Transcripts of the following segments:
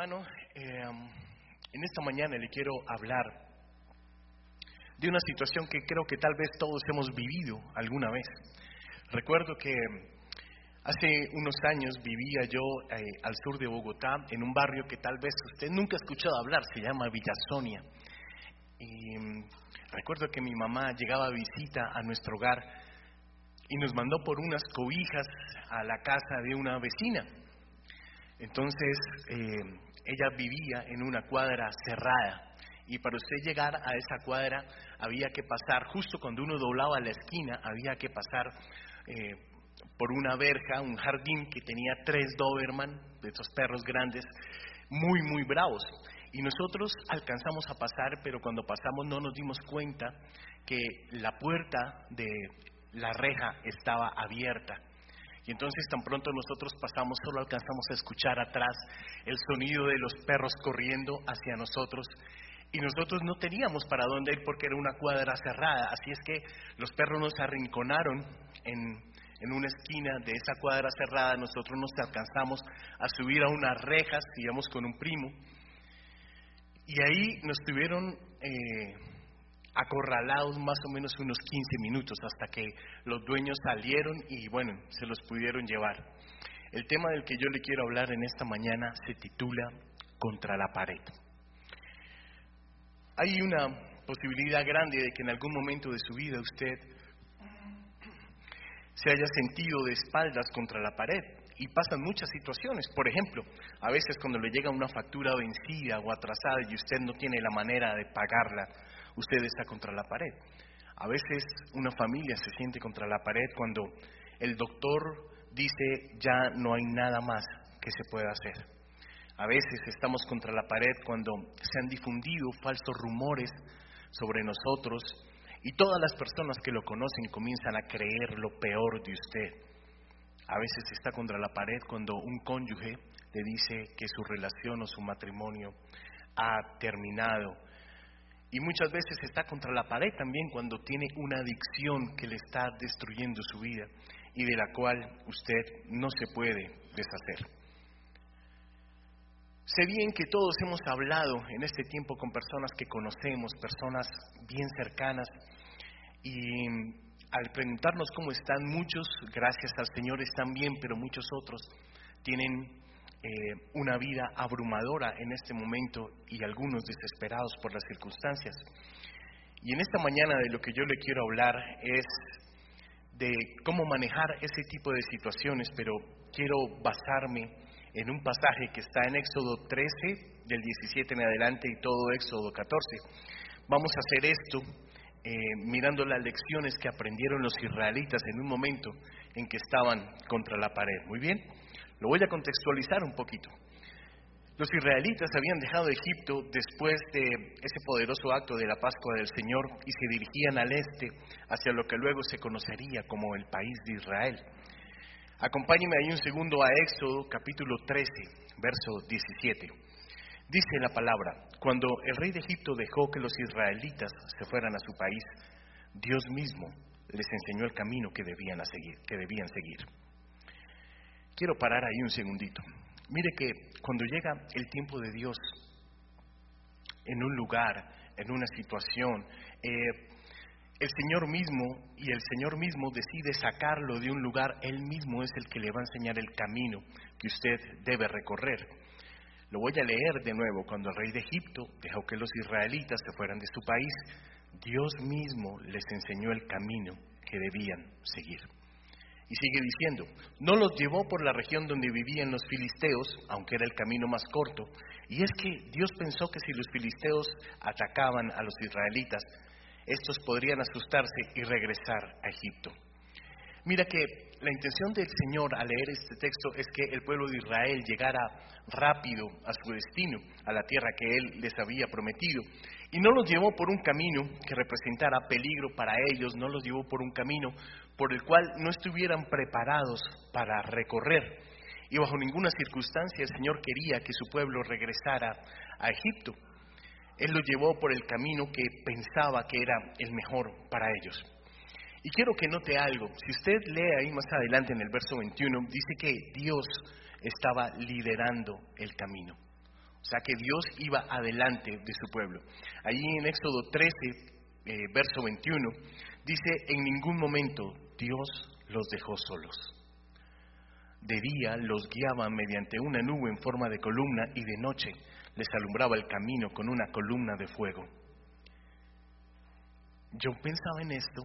hermano, eh, en esta mañana le quiero hablar de una situación que creo que tal vez todos hemos vivido alguna vez. Recuerdo que hace unos años vivía yo eh, al sur de Bogotá, en un barrio que tal vez usted nunca ha escuchado hablar, se llama Villa Sonia. Y mm, recuerdo que mi mamá llegaba a visita a nuestro hogar y nos mandó por unas cobijas a la casa de una vecina. Entonces, eh, ella vivía en una cuadra cerrada y para usted llegar a esa cuadra había que pasar, justo cuando uno doblaba la esquina, había que pasar eh, por una verja, un jardín que tenía tres Doberman, de esos perros grandes, muy, muy bravos. Y nosotros alcanzamos a pasar, pero cuando pasamos no nos dimos cuenta que la puerta de la reja estaba abierta. Y entonces tan pronto nosotros pasamos, solo alcanzamos a escuchar atrás el sonido de los perros corriendo hacia nosotros. Y nosotros no teníamos para dónde ir porque era una cuadra cerrada. Así es que los perros nos arrinconaron en, en una esquina de esa cuadra cerrada. Nosotros nos alcanzamos a subir a unas rejas, íbamos con un primo. Y ahí nos tuvieron eh, acorralados más o menos unos 15 minutos hasta que los dueños salieron y bueno, se los pudieron llevar. El tema del que yo le quiero hablar en esta mañana se titula Contra la pared. Hay una posibilidad grande de que en algún momento de su vida usted se haya sentido de espaldas contra la pared y pasan muchas situaciones. Por ejemplo, a veces cuando le llega una factura vencida o atrasada y usted no tiene la manera de pagarla, usted está contra la pared. A veces una familia se siente contra la pared cuando el doctor dice ya no hay nada más que se pueda hacer. A veces estamos contra la pared cuando se han difundido falsos rumores sobre nosotros y todas las personas que lo conocen comienzan a creer lo peor de usted. A veces está contra la pared cuando un cónyuge le dice que su relación o su matrimonio ha terminado y muchas veces está contra la pared también cuando tiene una adicción que le está destruyendo su vida y de la cual usted no se puede deshacer. Sé bien que todos hemos hablado en este tiempo con personas que conocemos, personas bien cercanas, y al preguntarnos cómo están, muchos, gracias al Señor, están bien, pero muchos otros tienen eh, una vida abrumadora en este momento y algunos desesperados por las circunstancias. Y en esta mañana de lo que yo le quiero hablar es de cómo manejar ese tipo de situaciones, pero quiero basarme en un pasaje que está en Éxodo 13, del 17 en adelante y todo Éxodo 14. Vamos a hacer esto eh, mirando las lecciones que aprendieron los israelitas en un momento en que estaban contra la pared. Muy bien. Lo voy a contextualizar un poquito. Los israelitas habían dejado Egipto después de ese poderoso acto de la Pascua del Señor y se dirigían al este hacia lo que luego se conocería como el país de Israel. Acompáñeme ahí un segundo a Éxodo capítulo 13, verso 17. Dice la palabra, cuando el rey de Egipto dejó que los israelitas se fueran a su país, Dios mismo les enseñó el camino que debían, seguir, que debían seguir. Quiero parar ahí un segundito. Mire que cuando llega el tiempo de Dios en un lugar, en una situación, eh, el Señor mismo y el Señor mismo decide sacarlo de un lugar, Él mismo es el que le va a enseñar el camino que usted debe recorrer. Lo voy a leer de nuevo. Cuando el rey de Egipto dejó que los israelitas se fueran de su país, Dios mismo les enseñó el camino que debían seguir. Y sigue diciendo, no los llevó por la región donde vivían los filisteos, aunque era el camino más corto. Y es que Dios pensó que si los filisteos atacaban a los israelitas, estos podrían asustarse y regresar a Egipto. Mira que la intención del Señor al leer este texto es que el pueblo de Israel llegara rápido a su destino, a la tierra que Él les había prometido. Y no los llevó por un camino que representara peligro para ellos, no los llevó por un camino por el cual no estuvieran preparados para recorrer. Y bajo ninguna circunstancia el Señor quería que su pueblo regresara a Egipto. Él lo llevó por el camino que pensaba que era el mejor para ellos. Y quiero que note algo. Si usted lee ahí más adelante en el verso 21, dice que Dios estaba liderando el camino. O sea que Dios iba adelante de su pueblo. Allí en Éxodo 13, eh, verso 21, dice, en ningún momento Dios los dejó solos. De día los guiaba mediante una nube en forma de columna y de noche les alumbraba el camino con una columna de fuego. Yo pensaba en esto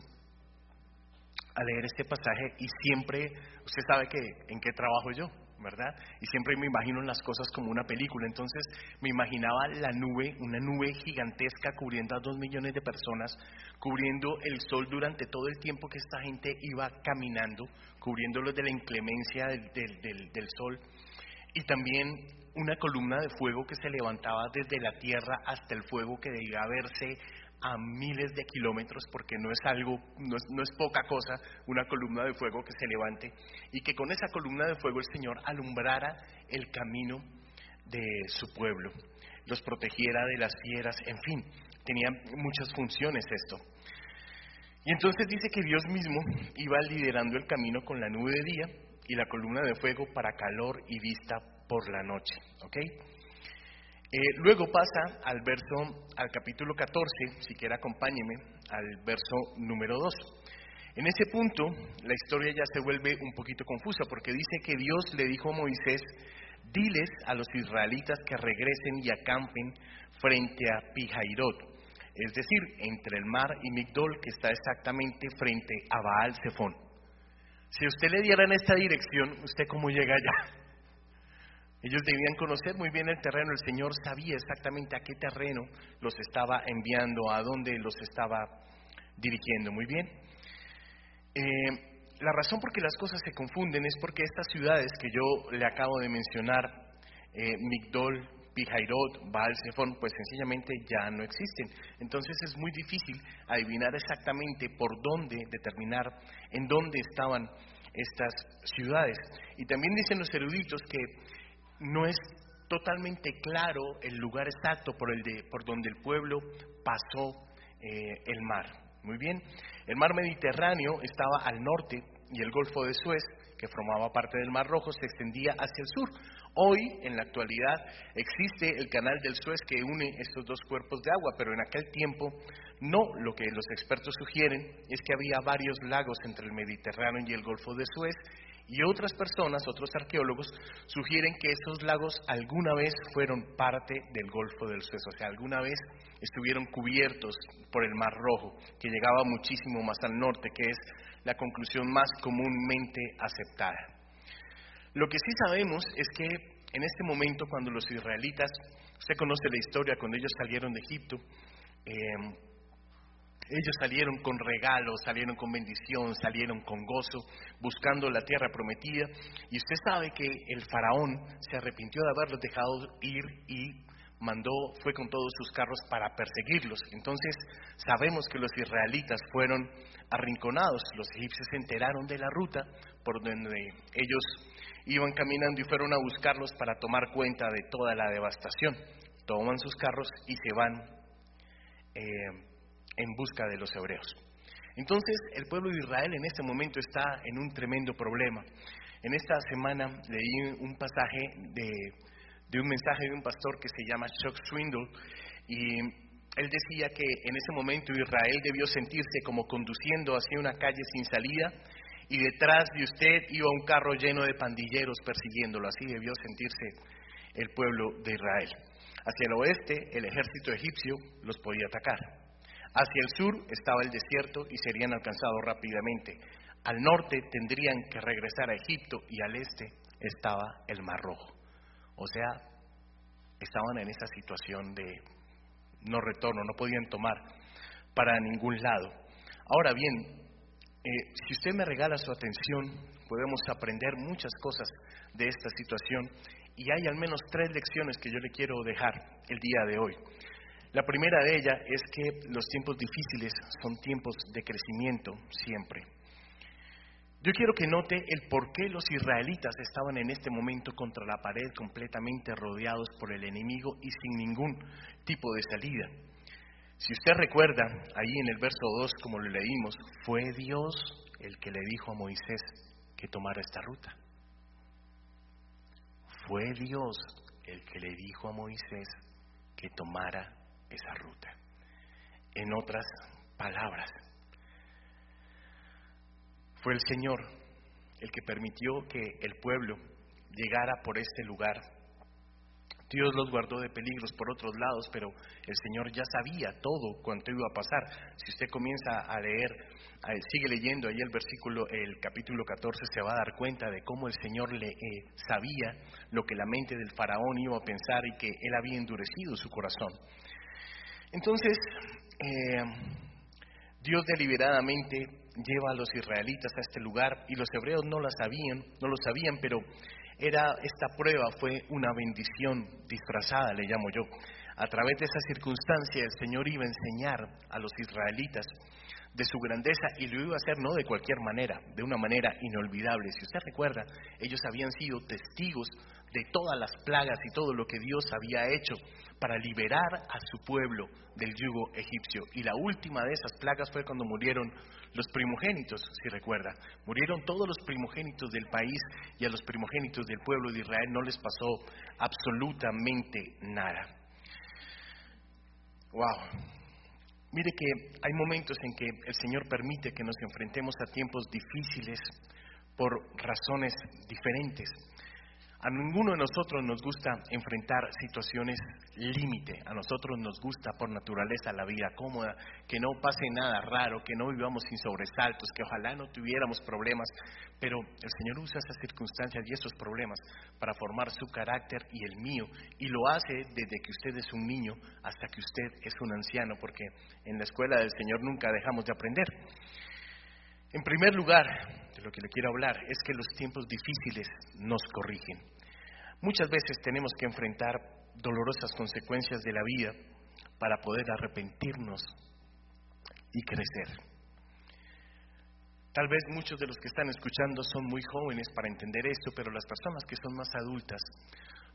al leer este pasaje y siempre, usted sabe que en qué trabajo yo, ¿verdad? Y siempre me imagino las cosas como una película. Entonces me imaginaba la nube, una nube gigantesca cubriendo a dos millones de personas, cubriendo el sol durante todo el tiempo que esta gente iba caminando, cubriéndolo de la inclemencia del, del sol. Y también una columna de fuego que se levantaba desde la tierra hasta el fuego que debía verse a miles de kilómetros, porque no es algo, no es, poca cosa, una columna de fuego que se levante, y que con esa columna de fuego el Señor alumbrara el camino de su pueblo, los protegiera de las fieras, en fin, tenía muchas funciones esto. Y entonces dice que Dios mismo iba liderando el camino con la nube de día y la columna de fuego para calor y vista por la noche. ¿ok?, eh, luego pasa al verso, al capítulo 14, si quiere acompáñeme, al verso número 2. En ese punto, la historia ya se vuelve un poquito confusa porque dice que Dios le dijo a Moisés, diles a los israelitas que regresen y acampen frente a Pijairot, es decir, entre el mar y Migdol, que está exactamente frente a Baal Zephon. Si usted le diera en esta dirección, ¿usted cómo llega allá? Ellos debían conocer muy bien el terreno, el Señor sabía exactamente a qué terreno los estaba enviando, a dónde los estaba dirigiendo. Muy bien. Eh, la razón por que las cosas se confunden es porque estas ciudades que yo le acabo de mencionar, eh, Migdol, Pijairot, Baal Zephon, pues sencillamente ya no existen. Entonces es muy difícil adivinar exactamente por dónde, determinar en dónde estaban estas ciudades. Y también dicen los eruditos que no es totalmente claro el lugar exacto por, el de, por donde el pueblo pasó eh, el mar. Muy bien, el mar Mediterráneo estaba al norte y el Golfo de Suez, que formaba parte del Mar Rojo, se extendía hacia el sur. Hoy, en la actualidad, existe el canal del Suez que une estos dos cuerpos de agua, pero en aquel tiempo no. Lo que los expertos sugieren es que había varios lagos entre el Mediterráneo y el Golfo de Suez y otras personas, otros arqueólogos, sugieren que esos lagos alguna vez fueron parte del Golfo del Suez, o sea, alguna vez estuvieron cubiertos por el Mar Rojo, que llegaba muchísimo más al norte, que es la conclusión más comúnmente aceptada. Lo que sí sabemos es que en este momento, cuando los israelitas, usted conoce la historia, cuando ellos salieron de Egipto, eh, ellos salieron con regalos, salieron con bendición, salieron con gozo, buscando la tierra prometida. Y usted sabe que el faraón se arrepintió de haberlos dejado ir y mandó, fue con todos sus carros para perseguirlos. Entonces sabemos que los israelitas fueron arrinconados. Los egipcios se enteraron de la ruta por donde ellos iban caminando y fueron a buscarlos para tomar cuenta de toda la devastación. Toman sus carros y se van. Eh, en busca de los hebreos. Entonces, el pueblo de Israel en este momento está en un tremendo problema. En esta semana leí un pasaje de, de un mensaje de un pastor que se llama Chuck Swindle y él decía que en ese momento Israel debió sentirse como conduciendo hacia una calle sin salida y detrás de usted iba un carro lleno de pandilleros persiguiéndolo. Así debió sentirse el pueblo de Israel. Hacia el oeste, el ejército egipcio los podía atacar. Hacia el sur estaba el desierto y serían alcanzados rápidamente. Al norte tendrían que regresar a Egipto y al este estaba el Mar Rojo. O sea, estaban en esa situación de no retorno, no podían tomar para ningún lado. Ahora bien, eh, si usted me regala su atención, podemos aprender muchas cosas de esta situación y hay al menos tres lecciones que yo le quiero dejar el día de hoy. La primera de ellas es que los tiempos difíciles son tiempos de crecimiento siempre. Yo quiero que note el por qué los israelitas estaban en este momento contra la pared completamente rodeados por el enemigo y sin ningún tipo de salida. Si usted recuerda, ahí en el verso 2, como lo leímos, fue Dios el que le dijo a Moisés que tomara esta ruta. Fue Dios el que le dijo a Moisés que tomara esa ruta. En otras palabras, fue el Señor el que permitió que el pueblo llegara por este lugar. Dios los guardó de peligros por otros lados, pero el Señor ya sabía todo cuanto iba a pasar. Si usted comienza a leer, sigue leyendo ahí el versículo, el capítulo 14, se va a dar cuenta de cómo el Señor le eh, sabía lo que la mente del faraón iba a pensar y que él había endurecido su corazón. Entonces, eh, Dios deliberadamente lleva a los israelitas a este lugar y los hebreos no lo sabían, no lo sabían, pero era esta prueba fue una bendición disfrazada, le llamo yo. A través de esa circunstancia el Señor iba a enseñar a los israelitas de su grandeza y lo iba a hacer no de cualquier manera, de una manera inolvidable. Si usted recuerda, ellos habían sido testigos de todas las plagas y todo lo que Dios había hecho para liberar a su pueblo del yugo egipcio. Y la última de esas plagas fue cuando murieron los primogénitos, si recuerda. Murieron todos los primogénitos del país y a los primogénitos del pueblo de Israel no les pasó absolutamente nada. Wow. Mire que hay momentos en que el Señor permite que nos enfrentemos a tiempos difíciles por razones diferentes. A ninguno de nosotros nos gusta enfrentar situaciones límite. A nosotros nos gusta por naturaleza la vida cómoda, que no pase nada raro, que no vivamos sin sobresaltos, que ojalá no tuviéramos problemas. Pero el Señor usa esas circunstancias y esos problemas para formar su carácter y el mío. Y lo hace desde que usted es un niño hasta que usted es un anciano, porque en la escuela del Señor nunca dejamos de aprender. En primer lugar, de lo que le quiero hablar es que los tiempos difíciles nos corrigen. Muchas veces tenemos que enfrentar dolorosas consecuencias de la vida para poder arrepentirnos y crecer. Tal vez muchos de los que están escuchando son muy jóvenes para entender esto, pero las personas que son más adultas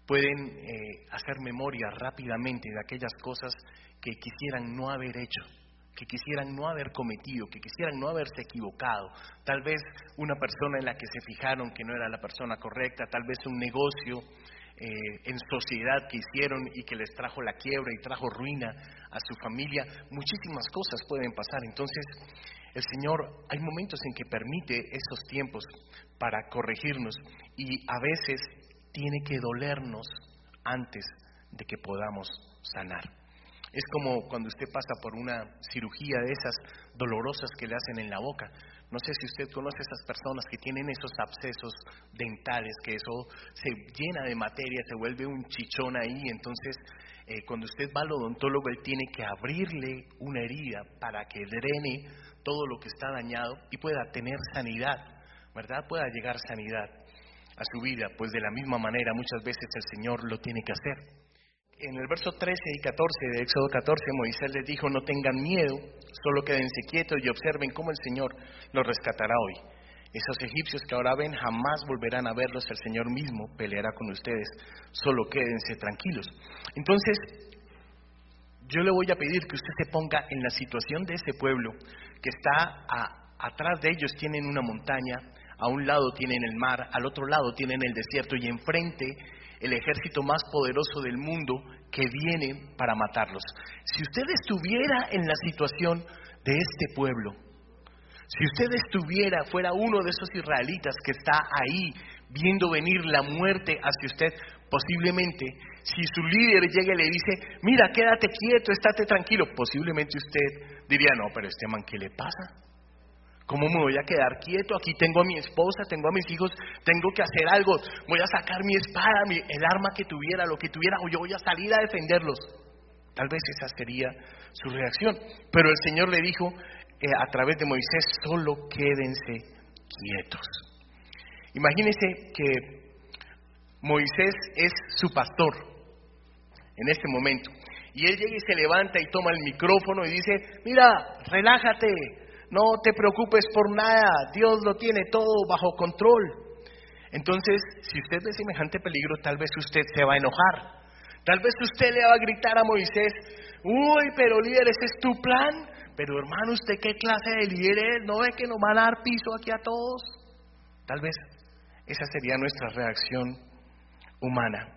pueden eh, hacer memoria rápidamente de aquellas cosas que quisieran no haber hecho que quisieran no haber cometido, que quisieran no haberse equivocado, tal vez una persona en la que se fijaron que no era la persona correcta, tal vez un negocio eh, en sociedad que hicieron y que les trajo la quiebra y trajo ruina a su familia, muchísimas cosas pueden pasar. Entonces, el Señor hay momentos en que permite esos tiempos para corregirnos y a veces tiene que dolernos antes de que podamos sanar. Es como cuando usted pasa por una cirugía de esas dolorosas que le hacen en la boca. No sé si usted conoce a esas personas que tienen esos abscesos dentales, que eso se llena de materia, se vuelve un chichón ahí. Entonces, eh, cuando usted va al odontólogo, él tiene que abrirle una herida para que drene todo lo que está dañado y pueda tener sanidad, ¿verdad? Pueda llegar sanidad a su vida. Pues de la misma manera, muchas veces el Señor lo tiene que hacer en el verso 13 y 14 de Éxodo 14, Moisés les dijo, no tengan miedo, solo quédense quietos y observen cómo el Señor los rescatará hoy. Esos egipcios que ahora ven jamás volverán a verlos, el Señor mismo peleará con ustedes, solo quédense tranquilos. Entonces, yo le voy a pedir que usted se ponga en la situación de ese pueblo que está atrás de ellos, tienen una montaña, a un lado tienen el mar, al otro lado tienen el desierto y enfrente el ejército más poderoso del mundo que viene para matarlos. Si usted estuviera en la situación de este pueblo, si usted estuviera, fuera uno de esos israelitas que está ahí viendo venir la muerte hacia usted, posiblemente, si su líder llega y le dice, mira, quédate quieto, estate tranquilo, posiblemente usted diría, no, pero este man, ¿qué le pasa? ¿Cómo me voy a quedar quieto? Aquí tengo a mi esposa, tengo a mis hijos, tengo que hacer algo. Voy a sacar mi espada, el arma que tuviera, lo que tuviera, o yo voy a salir a defenderlos. Tal vez esa sería su reacción. Pero el Señor le dijo eh, a través de Moisés, solo quédense quietos. Imagínense que Moisés es su pastor en este momento. Y él llega y se levanta y toma el micrófono y dice, mira, relájate, no te preocupes por nada, Dios lo tiene todo bajo control. Entonces, si usted ve semejante peligro, tal vez usted se va a enojar. Tal vez usted le va a gritar a Moisés, uy, pero líder, ese es tu plan. Pero hermano, ¿usted qué clase de líder es? ¿No ve que nos van a dar piso aquí a todos? Tal vez esa sería nuestra reacción humana.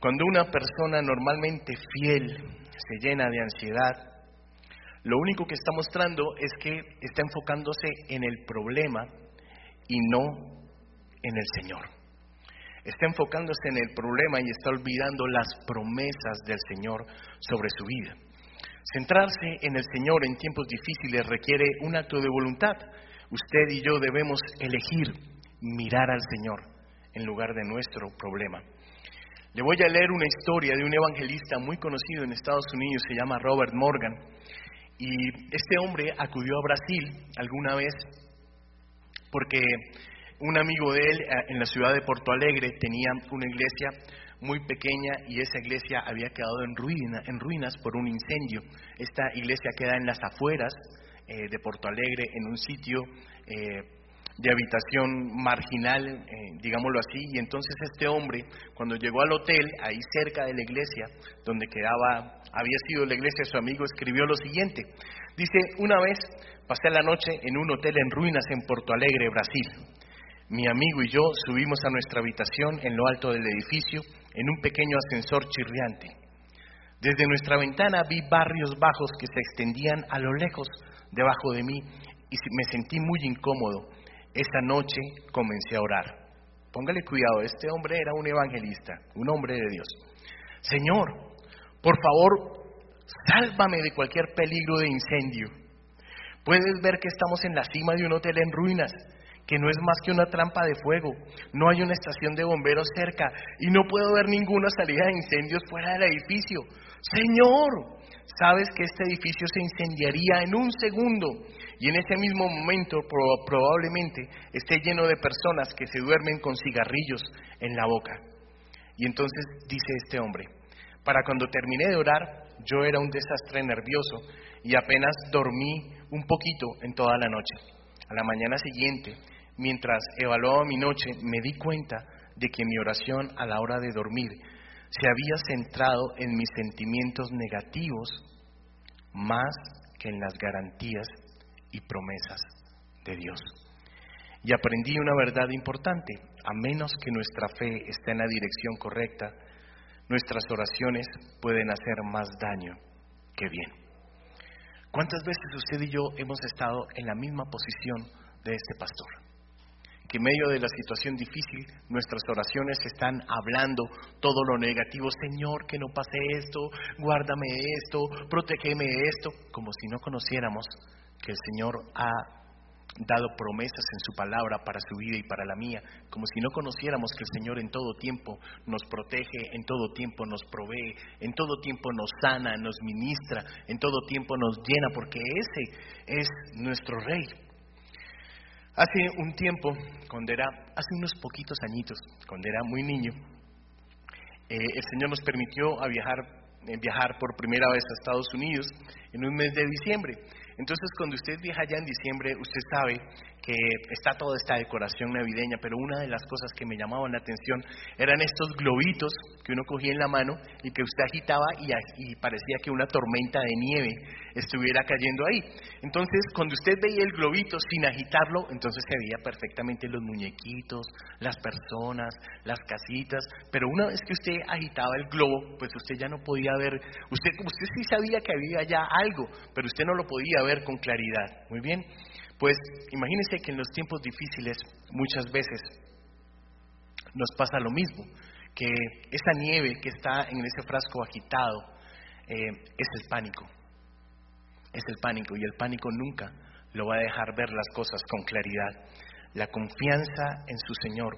Cuando una persona normalmente fiel se llena de ansiedad, lo único que está mostrando es que está enfocándose en el problema y no en el Señor. Está enfocándose en el problema y está olvidando las promesas del Señor sobre su vida. Centrarse en el Señor en tiempos difíciles requiere un acto de voluntad. Usted y yo debemos elegir mirar al Señor en lugar de nuestro problema. Le voy a leer una historia de un evangelista muy conocido en Estados Unidos, se llama Robert Morgan. Y este hombre acudió a Brasil alguna vez porque un amigo de él eh, en la ciudad de Porto Alegre tenía una iglesia muy pequeña y esa iglesia había quedado en, ruina, en ruinas por un incendio. Esta iglesia queda en las afueras eh, de Porto Alegre, en un sitio eh, de habitación marginal, digámoslo así, y entonces este hombre, cuando llegó al hotel, ahí cerca de la iglesia, donde quedaba, había sido la iglesia, su amigo escribió lo siguiente. Dice, una vez pasé la noche en un hotel en ruinas en Porto Alegre, Brasil. Mi amigo y yo subimos a nuestra habitación en lo alto del edificio en un pequeño ascensor chirriante. Desde nuestra ventana vi barrios bajos que se extendían a lo lejos debajo de mí y me sentí muy incómodo. Esa noche comencé a orar. Póngale cuidado, este hombre era un evangelista, un hombre de Dios. Señor, por favor, sálvame de cualquier peligro de incendio. Puedes ver que estamos en la cima de un hotel en ruinas que no es más que una trampa de fuego, no hay una estación de bomberos cerca y no puedo ver ninguna salida de incendios fuera del edificio. Señor, sabes que este edificio se incendiaría en un segundo y en ese mismo momento probablemente esté lleno de personas que se duermen con cigarrillos en la boca. Y entonces dice este hombre, para cuando terminé de orar, yo era un desastre nervioso y apenas dormí un poquito en toda la noche. A la mañana siguiente mientras evaluaba mi noche, me di cuenta de que mi oración a la hora de dormir se había centrado en mis sentimientos negativos más que en las garantías y promesas de Dios. Y aprendí una verdad importante, a menos que nuestra fe esté en la dirección correcta, nuestras oraciones pueden hacer más daño que bien. ¿Cuántas veces usted y yo hemos estado en la misma posición de este pastor? que en medio de la situación difícil nuestras oraciones están hablando todo lo negativo, Señor, que no pase esto, guárdame esto, protégeme esto, como si no conociéramos que el Señor ha dado promesas en su palabra para su vida y para la mía, como si no conociéramos que el Señor en todo tiempo nos protege, en todo tiempo nos provee, en todo tiempo nos sana, nos ministra, en todo tiempo nos llena, porque ese es nuestro Rey. Hace un tiempo, cuando era, hace unos poquitos añitos, cuando era muy niño, eh, el Señor nos permitió a viajar, eh, viajar por primera vez a Estados Unidos en un mes de diciembre. Entonces, cuando usted viaja allá en diciembre, usted sabe que está toda esta decoración navideña, pero una de las cosas que me llamaban la atención eran estos globitos que uno cogía en la mano y que usted agitaba y, y, parecía que una tormenta de nieve estuviera cayendo ahí. Entonces, cuando usted veía el globito sin agitarlo, entonces se veía perfectamente los muñequitos, las personas, las casitas, pero una vez que usted agitaba el globo, pues usted ya no podía ver, usted, usted sí sabía que había ya algo, pero usted no lo podía ver con claridad. Muy bien. Pues imagínense que en los tiempos difíciles muchas veces nos pasa lo mismo, que esa nieve que está en ese frasco agitado eh, es el pánico, es el pánico y el pánico nunca lo va a dejar ver las cosas con claridad. La confianza en su Señor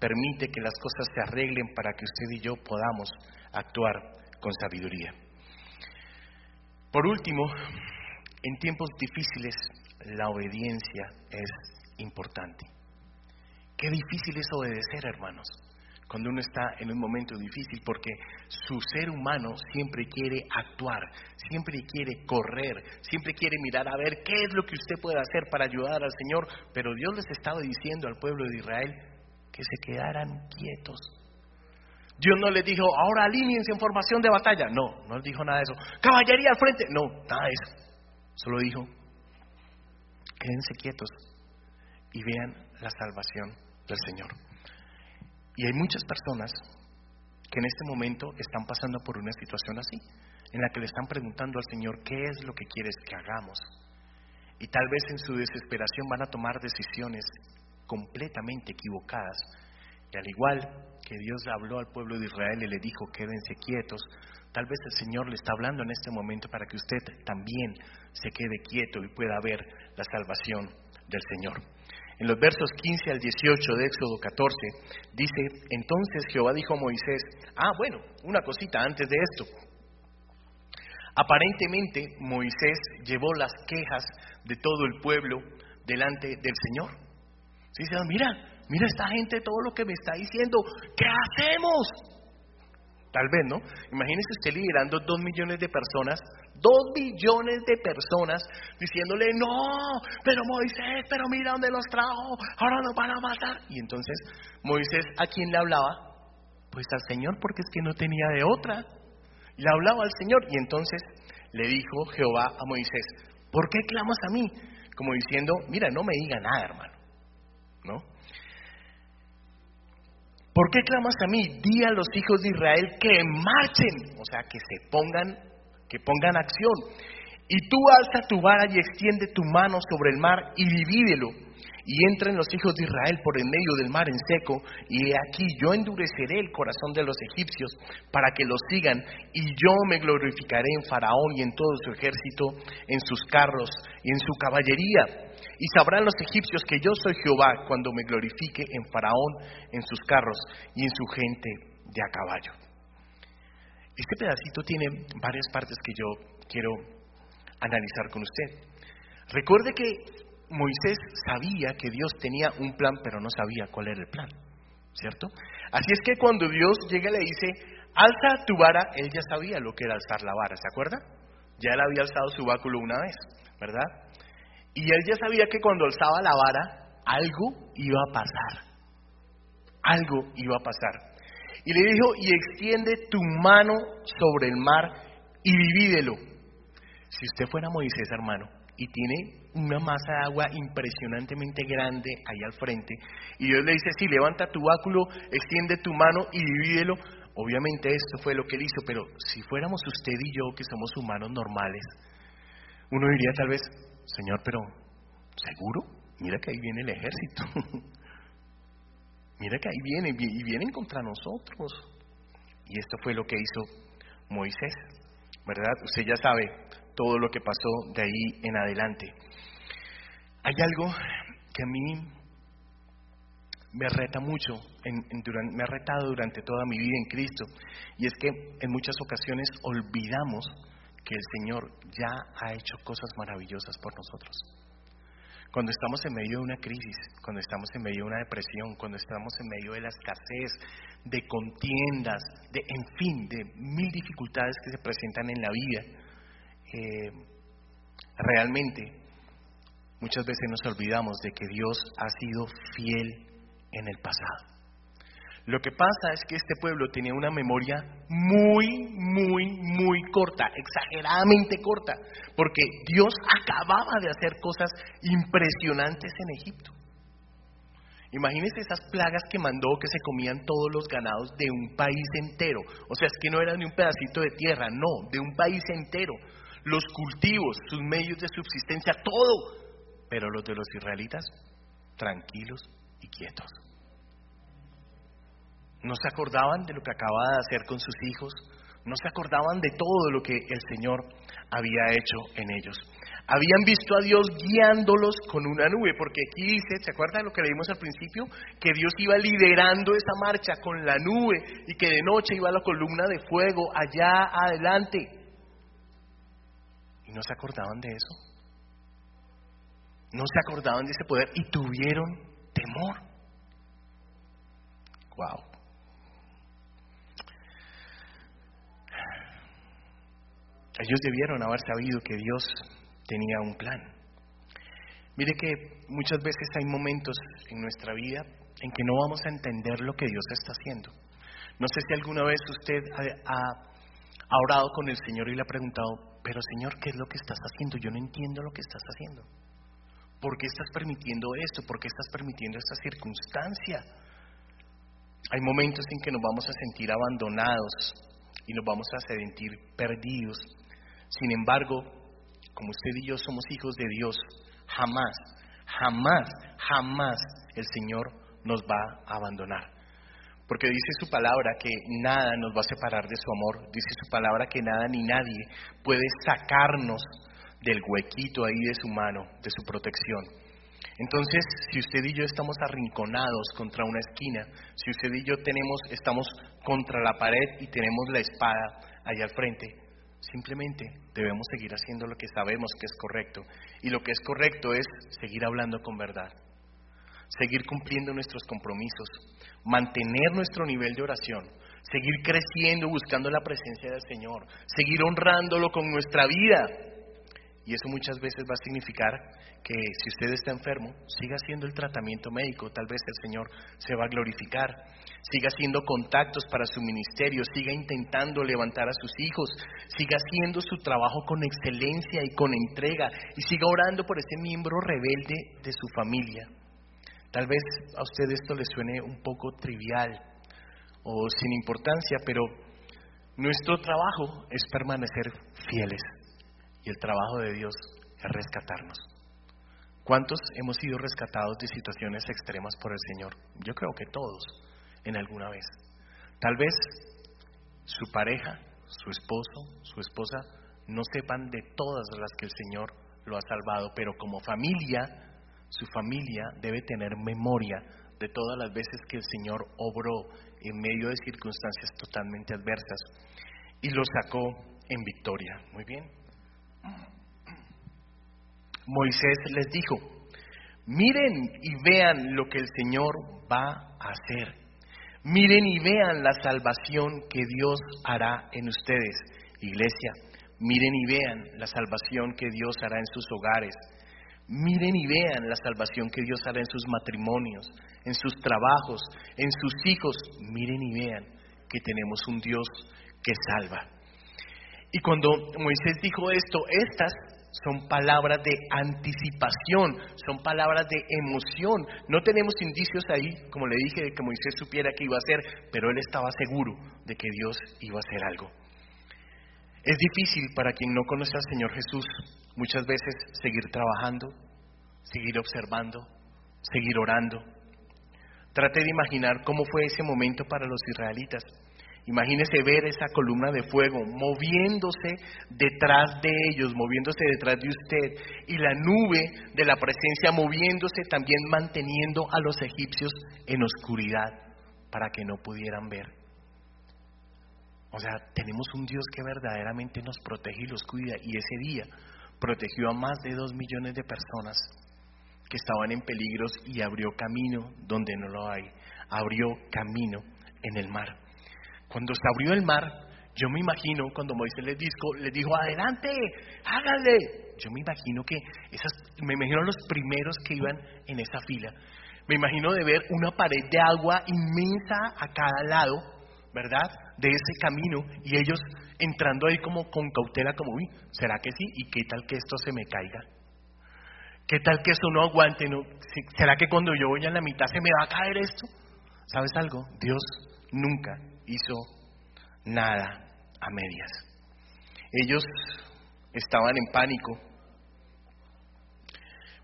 permite que las cosas se arreglen para que usted y yo podamos actuar con sabiduría. Por último, en tiempos difíciles la obediencia es importante. Qué difícil es obedecer, hermanos, cuando uno está en un momento difícil, porque su ser humano siempre quiere actuar, siempre quiere correr, siempre quiere mirar a ver qué es lo que usted puede hacer para ayudar al Señor, pero Dios les estaba diciendo al pueblo de Israel que se quedaran quietos. Dios no les dijo, ahora alíñense en formación de batalla. No, no les dijo nada de eso. Caballería al frente. No, nada de eso. Solo dijo, quédense quietos y vean la salvación del Señor. Y hay muchas personas que en este momento están pasando por una situación así, en la que le están preguntando al Señor, ¿qué es lo que quieres que hagamos? Y tal vez en su desesperación van a tomar decisiones completamente equivocadas. Y al igual que Dios habló al pueblo de Israel y le dijo, quédense quietos, tal vez el Señor le está hablando en este momento para que usted también se quede quieto y pueda ver la salvación del Señor. En los versos 15 al 18 de Éxodo 14 dice, entonces Jehová dijo a Moisés, ah, bueno, una cosita antes de esto. Aparentemente Moisés llevó las quejas de todo el pueblo delante del Señor. Señor, mira, mira esta gente todo lo que me está diciendo, ¿qué hacemos? Tal vez, ¿no? Imagínese usted liderando dos millones de personas, dos millones de personas diciéndole, no, pero Moisés, pero mira dónde los trajo, ahora nos van a matar. Y entonces, Moisés, ¿a quién le hablaba? Pues al Señor, porque es que no tenía de otra. Le hablaba al Señor y entonces le dijo Jehová a Moisés, ¿por qué clamas a mí? Como diciendo, mira, no me diga nada, hermano. ¿No? ¿Por qué clamas a mí? Di a los hijos de Israel que marchen, o sea, que se pongan, que pongan acción. Y tú alza tu vara y extiende tu mano sobre el mar y divídelo y entren los hijos de Israel por en medio del mar en seco, y aquí yo endureceré el corazón de los egipcios para que los sigan, y yo me glorificaré en Faraón y en todo su ejército, en sus carros y en su caballería. Y sabrán los egipcios que yo soy Jehová cuando me glorifique en Faraón, en sus carros y en su gente de a caballo. Este pedacito tiene varias partes que yo quiero analizar con usted. Recuerde que Moisés sabía que Dios tenía un plan, pero no sabía cuál era el plan, ¿cierto? Así es que cuando Dios llega y le dice, alza tu vara, él ya sabía lo que era alzar la vara, ¿se acuerda? Ya él había alzado su báculo una vez, ¿verdad? Y él ya sabía que cuando alzaba la vara, algo iba a pasar. Algo iba a pasar. Y le dijo, y extiende tu mano sobre el mar y divídelo. Si usted fuera Moisés, hermano, y tiene una masa de agua impresionantemente grande ahí al frente. Y Dios le dice, sí, levanta tu báculo, extiende tu mano y divídelo. Obviamente esto fue lo que él hizo, pero si fuéramos usted y yo, que somos humanos normales, uno diría tal vez, Señor, pero ¿seguro? Mira que ahí viene el ejército. Mira que ahí viene y vienen contra nosotros. Y esto fue lo que hizo Moisés, ¿verdad? Usted ya sabe todo lo que pasó de ahí en adelante. Hay algo que a mí me reta mucho, me ha retado durante toda mi vida en Cristo, y es que en muchas ocasiones olvidamos que el Señor ya ha hecho cosas maravillosas por nosotros. Cuando estamos en medio de una crisis, cuando estamos en medio de una depresión, cuando estamos en medio de la escasez, de contiendas, de, en fin, de mil dificultades que se presentan en la vida, eh, realmente muchas veces nos olvidamos de que Dios ha sido fiel en el pasado. Lo que pasa es que este pueblo tenía una memoria muy, muy, muy corta, exageradamente corta, porque Dios acababa de hacer cosas impresionantes en Egipto. Imagínense esas plagas que mandó que se comían todos los ganados de un país entero. O sea, es que no era ni un pedacito de tierra, no, de un país entero. Los cultivos, sus medios de subsistencia, todo pero los de los israelitas, tranquilos y quietos. No se acordaban de lo que acababa de hacer con sus hijos, no se acordaban de todo lo que el Señor había hecho en ellos. Habían visto a Dios guiándolos con una nube, porque aquí dice, ¿se acuerda de lo que leímos al principio? Que Dios iba liderando esa marcha con la nube y que de noche iba la columna de fuego allá adelante. ¿Y no se acordaban de eso? no se acordaban de ese poder y tuvieron temor. Wow. Ellos debieron haber sabido que Dios tenía un plan. Mire que muchas veces hay momentos en nuestra vida en que no vamos a entender lo que Dios está haciendo. No sé si alguna vez usted ha orado con el Señor y le ha preguntado, pero Señor, ¿qué es lo que estás haciendo? Yo no entiendo lo que estás haciendo. ¿Por qué estás permitiendo esto? ¿Por qué estás permitiendo esta circunstancia? Hay momentos en que nos vamos a sentir abandonados y nos vamos a sentir perdidos. Sin embargo, como usted y yo somos hijos de Dios, jamás, jamás, jamás el Señor nos va a abandonar. Porque dice su palabra que nada nos va a separar de su amor. Dice su palabra que nada ni nadie puede sacarnos del huequito ahí de su mano, de su protección. Entonces, si usted y yo estamos arrinconados contra una esquina, si usted y yo tenemos, estamos contra la pared y tenemos la espada allá al frente, simplemente debemos seguir haciendo lo que sabemos que es correcto. Y lo que es correcto es seguir hablando con verdad, seguir cumpliendo nuestros compromisos, mantener nuestro nivel de oración, seguir creciendo buscando la presencia del Señor, seguir honrándolo con nuestra vida. Y eso muchas veces va a significar que si usted está enfermo, siga haciendo el tratamiento médico, tal vez el Señor se va a glorificar, siga haciendo contactos para su ministerio, siga intentando levantar a sus hijos, siga haciendo su trabajo con excelencia y con entrega y siga orando por ese miembro rebelde de su familia. Tal vez a usted esto le suene un poco trivial o sin importancia, pero nuestro trabajo es permanecer fieles y el trabajo de Dios es rescatarnos. ¿Cuántos hemos sido rescatados de situaciones extremas por el Señor? Yo creo que todos, en alguna vez. Tal vez su pareja, su esposo, su esposa, no sepan de todas las que el Señor lo ha salvado, pero como familia, su familia debe tener memoria de todas las veces que el Señor obró en medio de circunstancias totalmente adversas y lo sacó en victoria. Muy bien. Moisés les dijo, miren y vean lo que el Señor va a hacer. Miren y vean la salvación que Dios hará en ustedes, iglesia. Miren y vean la salvación que Dios hará en sus hogares. Miren y vean la salvación que Dios hará en sus matrimonios, en sus trabajos, en sus hijos. Miren y vean que tenemos un Dios que salva. Y cuando Moisés dijo esto, estas son palabras de anticipación, son palabras de emoción. No tenemos indicios ahí, como le dije, de que Moisés supiera que iba a hacer, pero él estaba seguro de que Dios iba a hacer algo. Es difícil para quien no conoce al Señor Jesús muchas veces seguir trabajando, seguir observando, seguir orando. Trate de imaginar cómo fue ese momento para los israelitas. Imagínese ver esa columna de fuego moviéndose detrás de ellos, moviéndose detrás de usted, y la nube de la presencia moviéndose también manteniendo a los egipcios en oscuridad para que no pudieran ver. O sea, tenemos un Dios que verdaderamente nos protege y los cuida, y ese día protegió a más de dos millones de personas que estaban en peligros y abrió camino donde no lo hay, abrió camino en el mar. Cuando se abrió el mar, yo me imagino cuando Moisés les dijo, les dijo adelante, hágale. Yo me imagino que esas, me imagino los primeros que iban en esa fila. Me imagino de ver una pared de agua inmensa a cada lado, ¿verdad? De ese camino y ellos entrando ahí como con cautela, como, uy, ¿será que sí? ¿Y qué tal que esto se me caiga? ¿Qué tal que eso no aguante? No? ¿Será que cuando yo voy a la mitad se me va a caer esto? ¿Sabes algo? Dios nunca hizo nada a medias. Ellos estaban en pánico,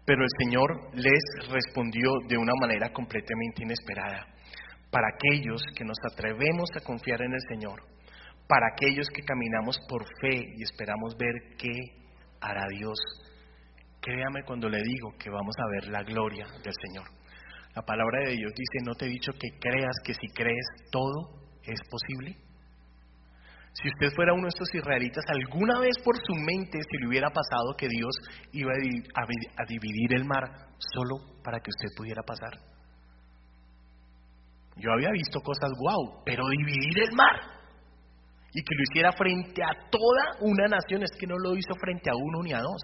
pero el Señor les respondió de una manera completamente inesperada. Para aquellos que nos atrevemos a confiar en el Señor, para aquellos que caminamos por fe y esperamos ver qué hará Dios, créame cuando le digo que vamos a ver la gloria del Señor. La palabra de Dios dice, no te he dicho que creas que si crees todo ¿Es posible? Si usted fuera uno de estos israelitas, alguna vez por su mente se le hubiera pasado que Dios iba a dividir el mar solo para que usted pudiera pasar. Yo había visto cosas guau, pero dividir el mar y que lo hiciera frente a toda una nación, es que no lo hizo frente a uno ni a dos.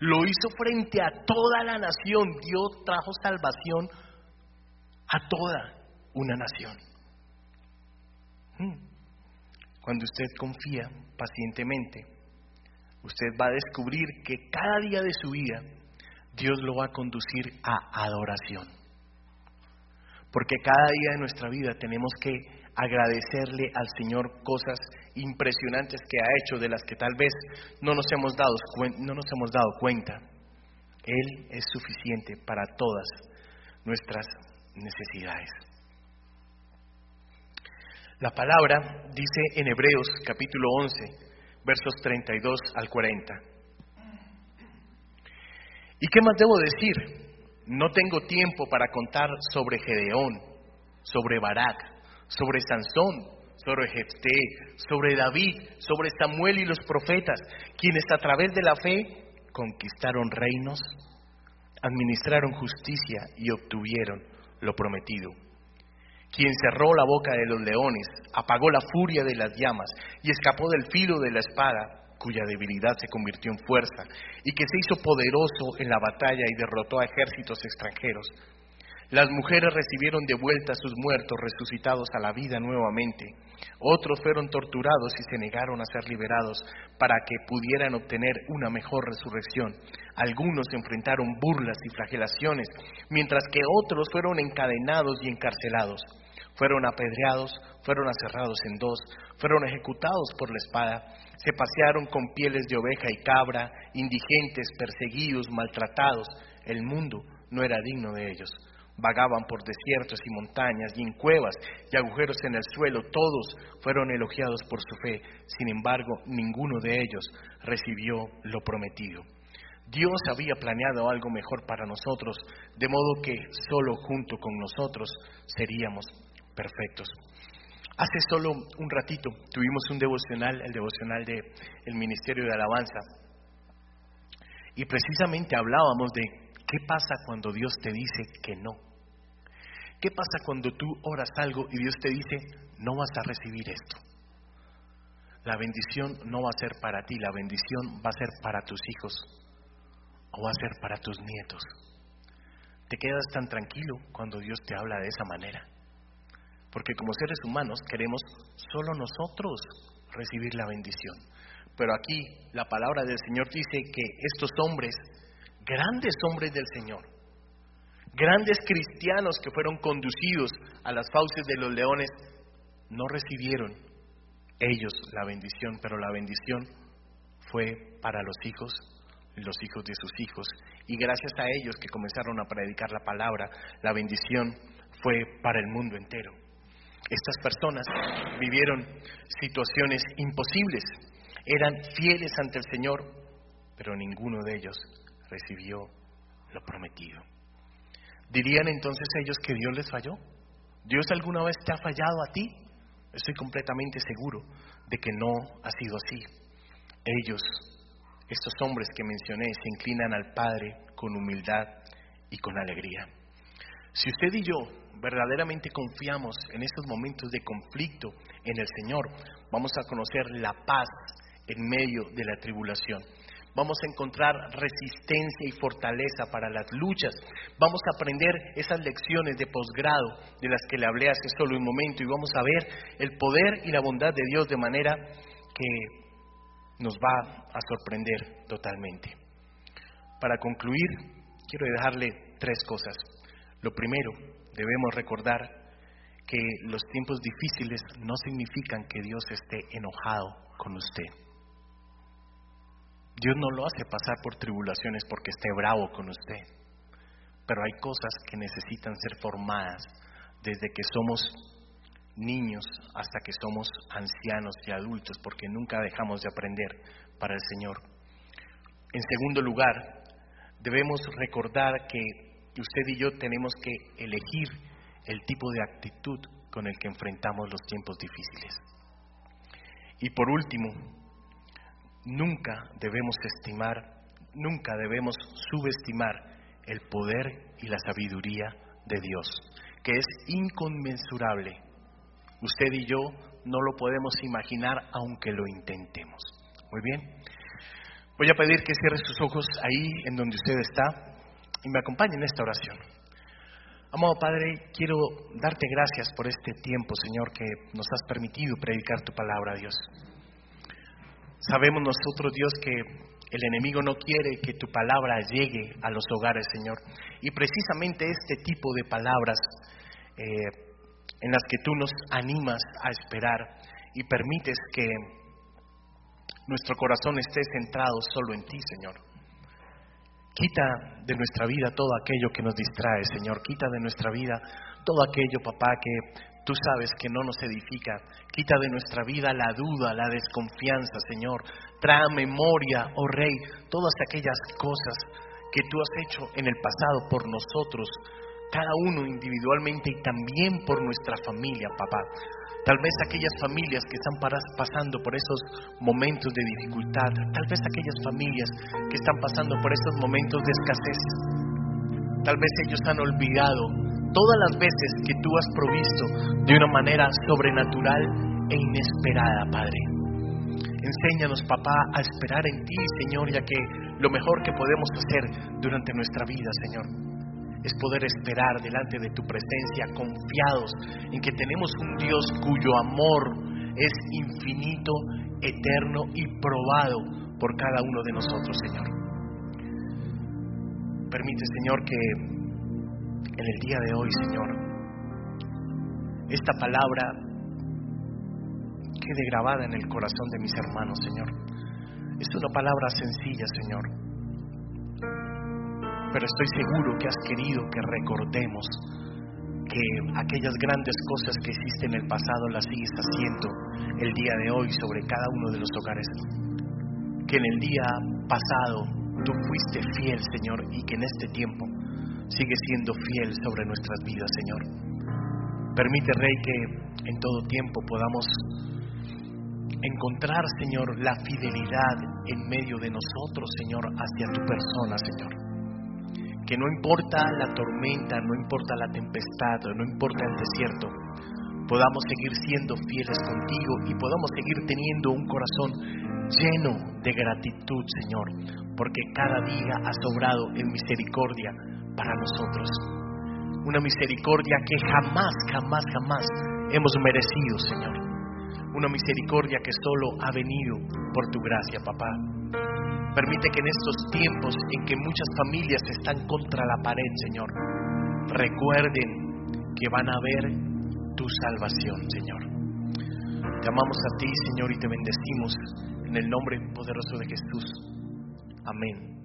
Lo hizo frente a toda la nación. Dios trajo salvación a toda una nación. Hmm. Cuando usted confía pacientemente, usted va a descubrir que cada día de su vida Dios lo va a conducir a adoración. Porque cada día de nuestra vida tenemos que agradecerle al Señor cosas impresionantes que ha hecho, de las que tal vez no nos hemos dado, no nos hemos dado cuenta. Él es suficiente para todas nuestras necesidades. La palabra dice en Hebreos capítulo 11, versos 32 al 40. ¿Y qué más debo decir? No tengo tiempo para contar sobre Gedeón, sobre Barak, sobre Sansón, sobre Jefté, sobre David, sobre Samuel y los profetas, quienes a través de la fe conquistaron reinos, administraron justicia y obtuvieron lo prometido. Quien cerró la boca de los leones, apagó la furia de las llamas y escapó del filo de la espada, cuya debilidad se convirtió en fuerza, y que se hizo poderoso en la batalla y derrotó a ejércitos extranjeros. Las mujeres recibieron de vuelta a sus muertos resucitados a la vida nuevamente. Otros fueron torturados y se negaron a ser liberados para que pudieran obtener una mejor resurrección. Algunos enfrentaron burlas y flagelaciones, mientras que otros fueron encadenados y encarcelados. Fueron apedreados, fueron aserrados en dos, fueron ejecutados por la espada, se pasearon con pieles de oveja y cabra, indigentes, perseguidos, maltratados. El mundo no era digno de ellos vagaban por desiertos y montañas y en cuevas y agujeros en el suelo, todos fueron elogiados por su fe, sin embargo ninguno de ellos recibió lo prometido. Dios había planeado algo mejor para nosotros, de modo que solo junto con nosotros seríamos perfectos. Hace solo un ratito tuvimos un devocional, el devocional del el Ministerio de Alabanza, y precisamente hablábamos de qué pasa cuando Dios te dice que no. ¿Qué pasa cuando tú oras algo y Dios te dice, no vas a recibir esto? La bendición no va a ser para ti, la bendición va a ser para tus hijos o va a ser para tus nietos. Te quedas tan tranquilo cuando Dios te habla de esa manera. Porque como seres humanos queremos solo nosotros recibir la bendición. Pero aquí la palabra del Señor dice que estos hombres, grandes hombres del Señor, Grandes cristianos que fueron conducidos a las fauces de los leones no recibieron ellos la bendición, pero la bendición fue para los hijos, los hijos de sus hijos. Y gracias a ellos que comenzaron a predicar la palabra, la bendición fue para el mundo entero. Estas personas vivieron situaciones imposibles, eran fieles ante el Señor, pero ninguno de ellos recibió lo prometido. ¿Dirían entonces ellos que Dios les falló? ¿Dios alguna vez te ha fallado a ti? Estoy completamente seguro de que no ha sido así. Ellos, estos hombres que mencioné, se inclinan al Padre con humildad y con alegría. Si usted y yo verdaderamente confiamos en estos momentos de conflicto en el Señor, vamos a conocer la paz en medio de la tribulación vamos a encontrar resistencia y fortaleza para las luchas, vamos a aprender esas lecciones de posgrado de las que le hablé hace solo un momento y vamos a ver el poder y la bondad de Dios de manera que nos va a sorprender totalmente. Para concluir, quiero dejarle tres cosas. Lo primero, debemos recordar que los tiempos difíciles no significan que Dios esté enojado con usted. Dios no lo hace pasar por tribulaciones porque esté bravo con usted. Pero hay cosas que necesitan ser formadas desde que somos niños hasta que somos ancianos y adultos, porque nunca dejamos de aprender para el Señor. En segundo lugar, debemos recordar que usted y yo tenemos que elegir el tipo de actitud con el que enfrentamos los tiempos difíciles. Y por último, nunca debemos estimar, nunca debemos subestimar el poder y la sabiduría de Dios, que es inconmensurable. Usted y yo no lo podemos imaginar aunque lo intentemos. Muy bien. Voy a pedir que cierre sus ojos ahí en donde usted está y me acompañe en esta oración. Amado Padre, quiero darte gracias por este tiempo, Señor, que nos has permitido predicar tu palabra, Dios. Sabemos nosotros, Dios, que el enemigo no quiere que tu palabra llegue a los hogares, Señor. Y precisamente este tipo de palabras eh, en las que tú nos animas a esperar y permites que nuestro corazón esté centrado solo en ti, Señor. Quita de nuestra vida todo aquello que nos distrae, Señor. Quita de nuestra vida todo aquello, papá, que tú sabes que no nos edifica. Quita de nuestra vida la duda, la desconfianza, Señor. Trae memoria, oh Rey, todas aquellas cosas que tú has hecho en el pasado por nosotros, cada uno individualmente y también por nuestra familia, papá. Tal vez aquellas familias que están pasando por esos momentos de dificultad, tal vez aquellas familias que están pasando por esos momentos de escasez, tal vez ellos han olvidado todas las veces que tú has provisto de una manera sobrenatural e inesperada, Padre. Enséñanos, papá, a esperar en ti, Señor, ya que lo mejor que podemos hacer durante nuestra vida, Señor, es poder esperar delante de tu presencia confiados en que tenemos un Dios cuyo amor es infinito, eterno y probado por cada uno de nosotros, Señor. Permite, Señor, que en el día de hoy, Señor, esta palabra quede grabada en el corazón de mis hermanos, Señor. Es una palabra sencilla, Señor, pero estoy seguro que has querido que recordemos que aquellas grandes cosas que hiciste en el pasado las sigues haciendo el día de hoy sobre cada uno de los hogares. Que en el día pasado tú fuiste fiel, Señor, y que en este tiempo sigues siendo fiel sobre nuestras vidas, Señor. Permite, Rey, que en todo tiempo podamos encontrar, Señor, la fidelidad en medio de nosotros, Señor, hacia tu persona, Señor que no importa la tormenta, no importa la tempestad, no importa el desierto, podamos seguir siendo fieles contigo y podamos seguir teniendo un corazón lleno de gratitud, Señor, porque cada día has sobrado en misericordia para nosotros. Una misericordia que jamás, jamás, jamás hemos merecido, Señor. Una misericordia que solo ha venido por tu gracia, papá. Permite que en estos tiempos en que muchas familias están contra la pared, Señor, recuerden que van a ver tu salvación, Señor. Te amamos a ti, Señor, y te bendecimos en el nombre poderoso de Jesús. Amén.